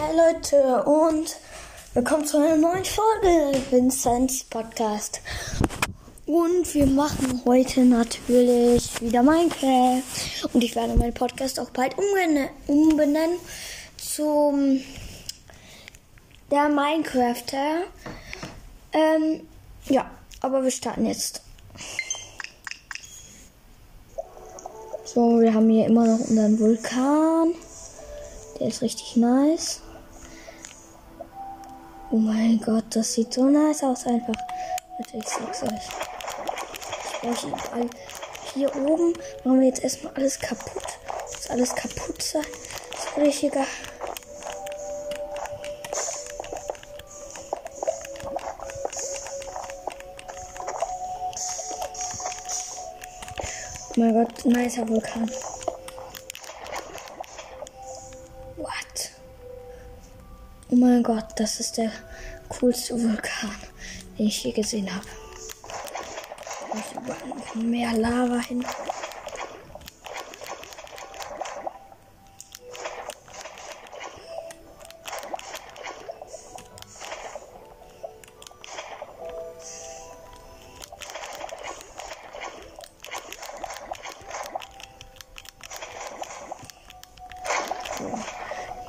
Hi Leute und willkommen zu einer neuen Folge Vincenz Podcast. Und wir machen heute natürlich wieder Minecraft. Und ich werde meinen Podcast auch bald umbenennen, umbenennen zum der Minecrafter. Ähm, ja, aber wir starten jetzt. So, wir haben hier immer noch unseren Vulkan. Der ist richtig nice. Oh mein Gott, das sieht so nice aus einfach. Warte, ich sag's euch. Hier oben machen wir jetzt erstmal alles kaputt. Dass alles kaputt sein. Das ist egal. Oh mein Gott, nicer Vulkan. What? Oh mein Gott, das ist der coolste Vulkan, den ich je gesehen habe. Da ist überall noch mehr Lava hin.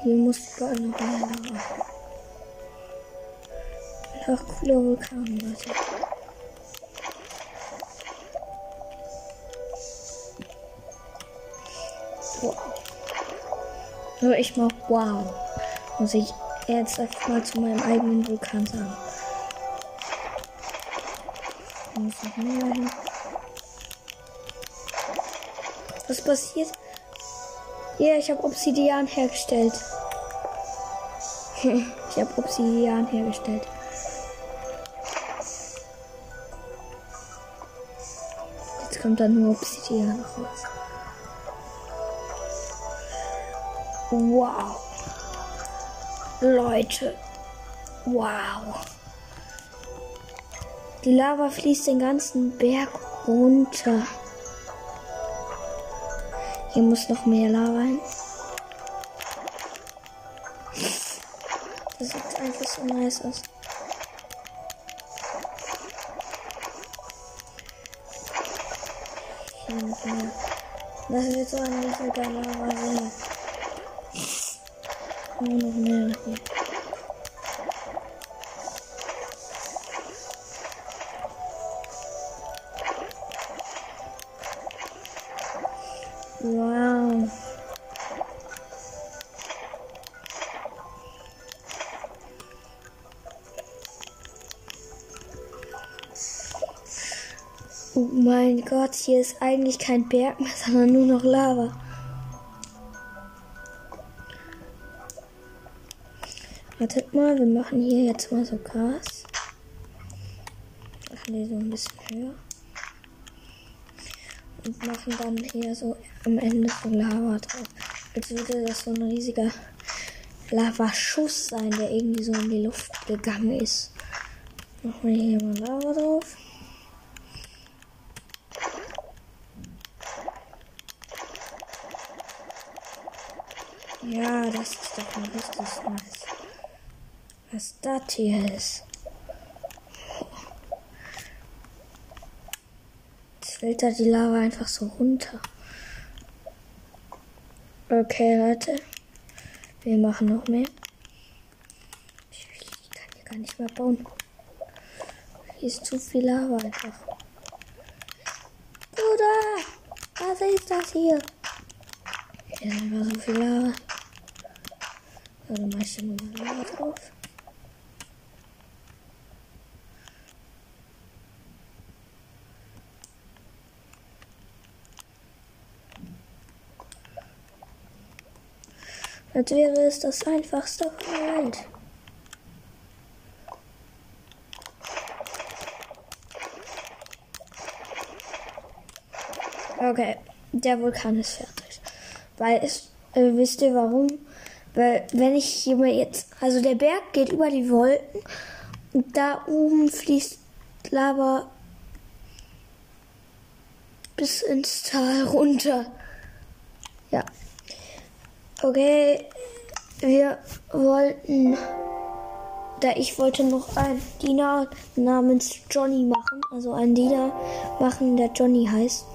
Hier muss überall noch mehr Lava. Einfach cooler Vulkan, Leute. Wow. Also ich mach wow. Muss ich jetzt einfach mal zu meinem eigenen Vulkan sagen. Muss mehr hin. Was passiert? Ja, ich habe Obsidian hergestellt. ich habe Obsidian hergestellt. Jetzt kommt dann nur Obsidian raus. Wow. Leute. Wow. Die Lava fließt den ganzen Berg runter. Hier muss noch mehr Lava hin. Das sieht einfach so nice aus. Das ist jetzt so ein riesiger Lava-See. Nur noch mehr hier. Wow. Oh mein Gott, hier ist eigentlich kein Berg mehr, sondern nur noch Lava. Wartet mal, wir machen hier jetzt mal so Gras. Machen die so ein bisschen höher und machen dann hier so am Ende so Lava drauf. Als würde das so ein riesiger Lavaschuss sein, der irgendwie so in die Luft gegangen ist. Machen wir hier mal Lava drauf. Ja, das ist doch mal richtig nice. Was das hier ist. Fällt da die Lava einfach so runter. Okay, Leute. Wir machen noch mehr. Ich kann hier gar nicht mehr bauen. Hier ist zu viel Lava einfach. Bruder! Was ist das hier? Hier ist einfach so viel Lava. So, dann mach ich hier mal Lava drauf. Als wäre es das einfachste Welt. Okay, der Vulkan ist fertig. Weil es, äh, wisst ihr warum? Weil wenn ich hier mal jetzt, also der Berg geht über die Wolken und da oben fließt Lava bis ins Tal runter. Ja. Okay, wir wollten, da ich wollte noch einen Diener namens Johnny machen, also einen Diener machen, der Johnny heißt,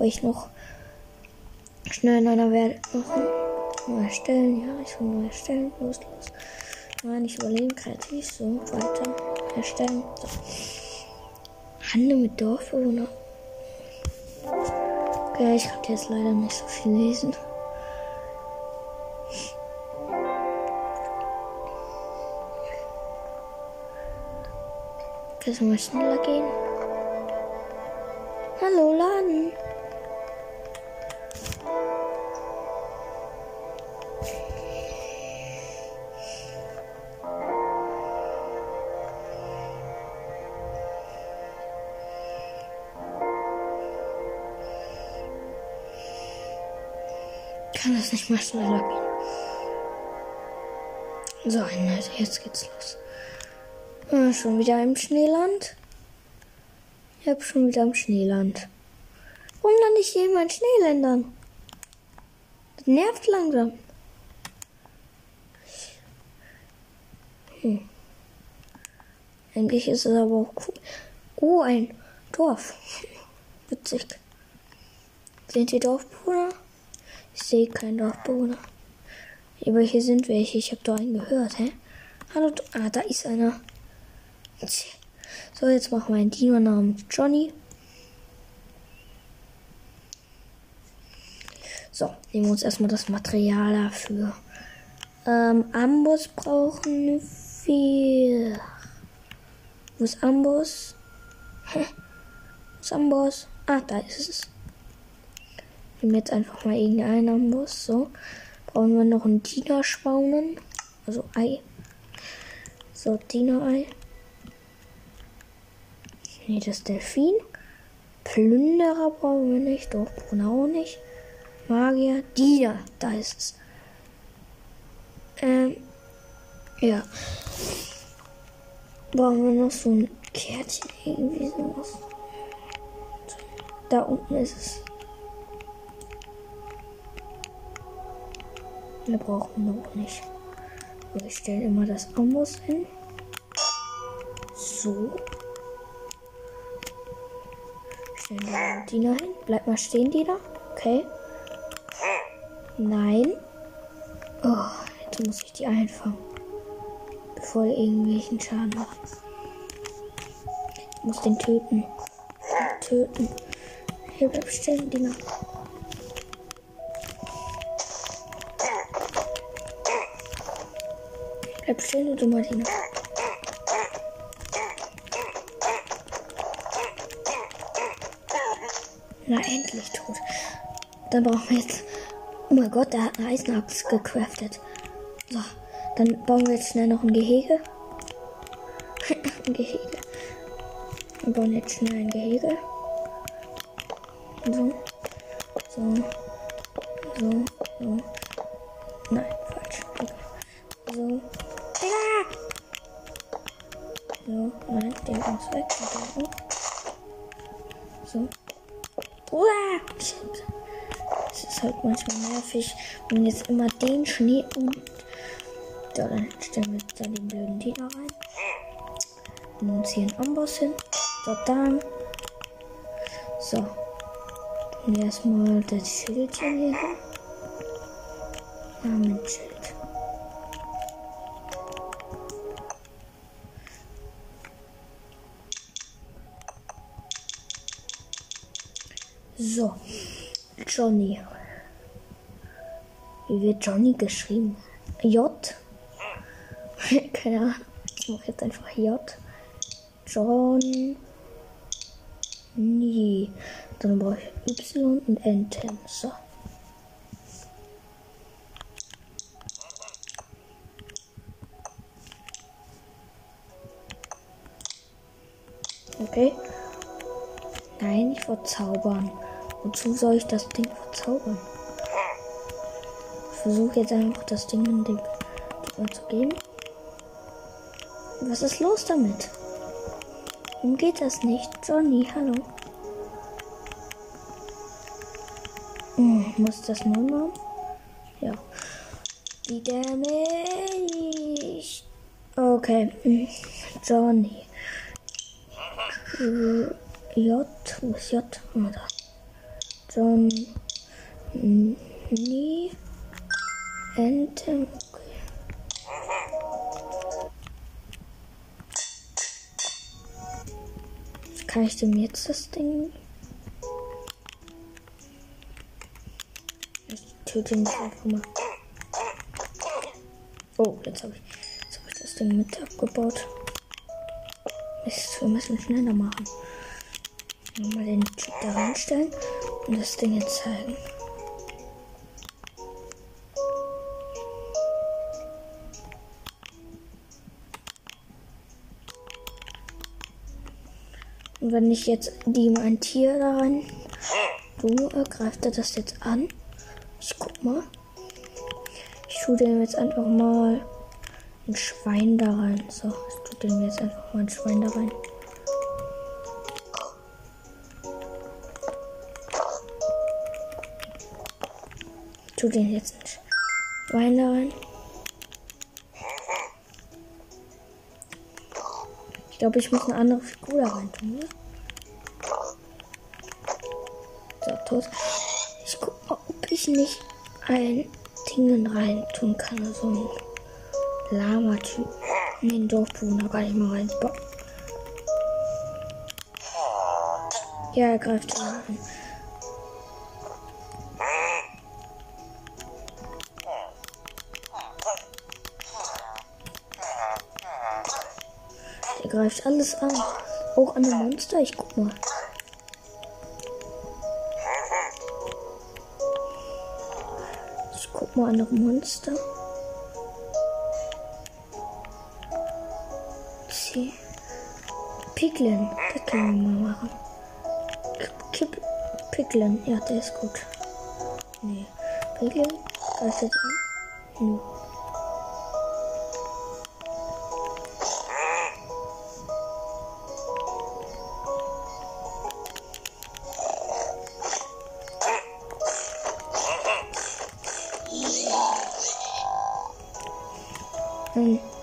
ich noch schnell in einer Welt machen. Neu erstellen, ja, ich will neu erstellen, los, los. Nein, ich überleben, kreativ, so, weiter, erstellen, so. Handel mit Dorfbewohner. Okay, ich kann jetzt leider nicht so viel lesen. Okay, soll mal schneller gehen. Hallo, Laden. Kann das nicht mal schneller gehen? So, Leute, jetzt geht's los. Ah, schon wieder im Schneeland. Ich hab schon wieder im Schneeland. Warum lande ich hier in meinen Schneeländern? Das nervt langsam. Hm. Eigentlich ist es aber auch cool. Oh, ein Dorf. Witzig. Sind die Dorfbewohner? Ich sehe keinen Dorfbewohner. Aber hier sind welche. Ich habe doch einen gehört, hä? Hallo. Ah, da ist einer. So, jetzt machen wir einen Dino namens Johnny. So, nehmen wir uns erstmal das Material dafür. Ähm, Amboss brauchen wir. Wo ist Amboss? Hä? Wo ist Amboss? Ah, da ist es. Nehmen jetzt einfach mal irgendeinen Amboss. So. Brauchen wir noch ein Diener-Spawnen. Also Ei. So, Diener-Ei. Nee, das Delfin. Plünderer brauchen wir nicht. Doch, auch nicht. Magier. Diener. Da ist es. Ähm. Ja. Brauchen wir noch so ein Kärtchen. Irgendwie sowas. Da unten ist es. Wir brauchen noch nicht. Wir stellen immer das Amboss hin. So. Stellen den Diener hin. Bleib mal stehen, Diener. Okay. Nein. Oh, jetzt muss ich die einfangen. Bevor er irgendwelchen Schaden macht. Ich muss den töten. Töten. Hier bleib stehen, Diener. Bleib stehen, du Martina. Na, endlich tot. Dann brauchen wir jetzt. Oh mein Gott, der hat eine Eisenaxt gecraftet. So, dann bauen wir jetzt schnell noch ein Gehege. ein Gehege. Wir bauen jetzt schnell ein Gehege. So. So. So. So. Nein, falsch. So. Ja. So, nein, der muss weg. So. Es ist halt manchmal nervig, wenn jetzt immer den Schnee und. Ja, dann stellen wir jetzt da den blöden Diener rein. Nehmen uns hier einen Amboss hin. So, dann. So. Wir erstmal das Schildchen hier hin. Namensschild. So, Johnny. Wie wird Johnny geschrieben? J? Keine Ahnung. Ich mache jetzt einfach J. Johnny. Dann brauche ich Y und Enten. So. Okay. Nein, ich verzaubern. Wozu soll ich das Ding verzaubern? Ich versuche jetzt einfach das Ding in den Gegner zu geben. Was ist los damit? Warum geht das nicht? Johnny, hallo. Hm, muss das nur machen? Ja. die nicht. Okay. hm. Johnny. J. Wo ist J? Oh, da. John. Nie. Ente. Okay. Kann ich dem jetzt das Ding? Ich töte ihn einfach mal. Oh, jetzt habe ich, jetzt hab ich das Ding mit abgebaut. Mist, wir müssen schneller machen. Mal den Typ da reinstellen das Ding jetzt zeigen. Und wenn ich jetzt die mein Tier da rein äh, greift er das jetzt an. Ich guck mal. Ich tue dem jetzt einfach mal ein Schwein da rein. So, ich tue dem jetzt einfach mal ein Schwein da rein. Tue den jetzt ein Schwein da rein. Ich glaube, ich muss eine andere Figur da rein tun, ne? So, tot. Ich guck mal, ob ich nicht ein Ding rein tun kann. So ein Lama-Typ. In den Dorfbewohner gar nicht mal rein. Boah. Ja, er greift an. Greift alles an. Auch an den Monster. Ich guck mal. Ich guck mal an das Monster. Sie. Piglin. Wir mal machen. Kipp. Piglin. Ja, der ist gut. Nee. Piglin. Greift jetzt an. Nö.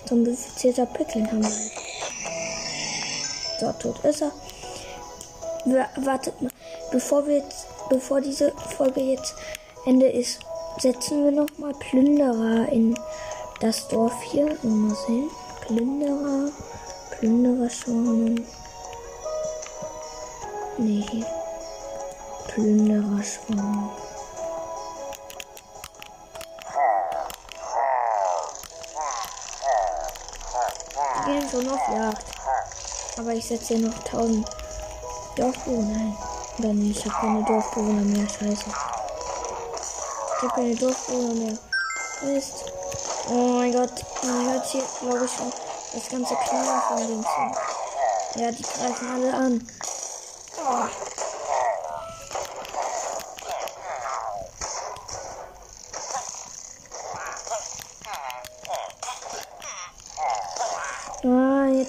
Zombifizierter wir. So, tot ist er. Wir, wartet mal. Bevor wir jetzt, bevor diese Folge jetzt Ende ist, setzen wir noch mal Plünderer in das Dorf hier. Mal sehen. Plünderer. Plünderer schon. Nee. Plünderer schon. Gehen schon auf Jagd. Aber ich setze hier noch 1000 Dorfbewohner ein. Oder nee, ich habe keine Dorfbewohner mehr. Scheiße. Ich habe keine Dorfbewohner mehr. Mist. Oh mein Gott. Man hört hier, glaube ich, schon das ganze Knall von dem zu. Ja, die greifen alle an. Oh.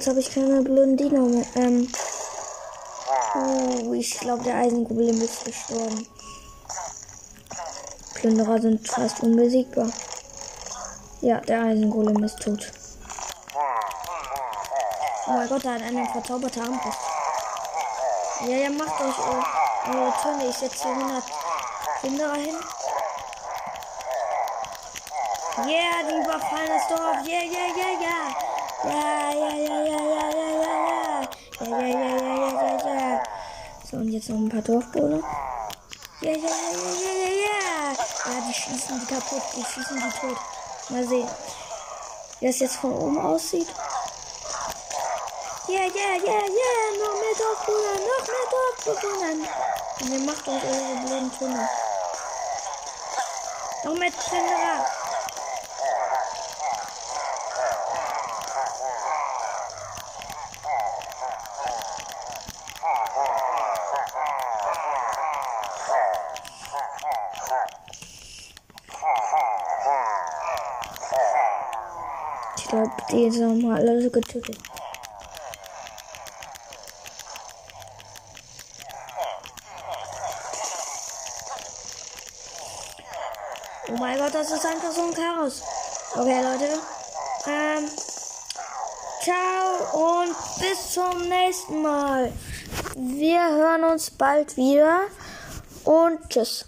Habe ich keine Blondine mehr. Ähm. Oh, ich glaube, der Eisengoblin ist gestorben. Plünderer sind fast unbesiegbar. Ja, der Eisengolem ist tot. Oh mein Gott, da hat einer verzauberte Armbrust. Ja, ja, macht euch eure, eure Töne. Ich setze hier 100 Plünderer hin. Yeah, die überfallen das Dorf. Yeah, yeah, yeah, yeah. Ja, ja, ja, ja, ja, ja, ja, ja. Ja, ja, ja, ja, ja, ja, ja. So, und jetzt noch ein paar Dorfbewohner. Ja, ja, ja, ja, ja, ja, ja. Ja, die schießen die kaputt. Die schießen die tot. Mal sehen, wie das jetzt von oben aussieht. Ja, ja, ja, ja. Noch mehr Dorfbewohner. Noch mehr Dorfbewohner. Und ihr macht euch eure blöden Tunnel. Noch mehr Plünderer. Ich glaube, die sind mal alle getötet. Oh mein Gott, das ist einfach so ein Chaos. Okay, Leute. Ähm, ciao und bis zum nächsten Mal. Wir hören uns bald wieder und tschüss.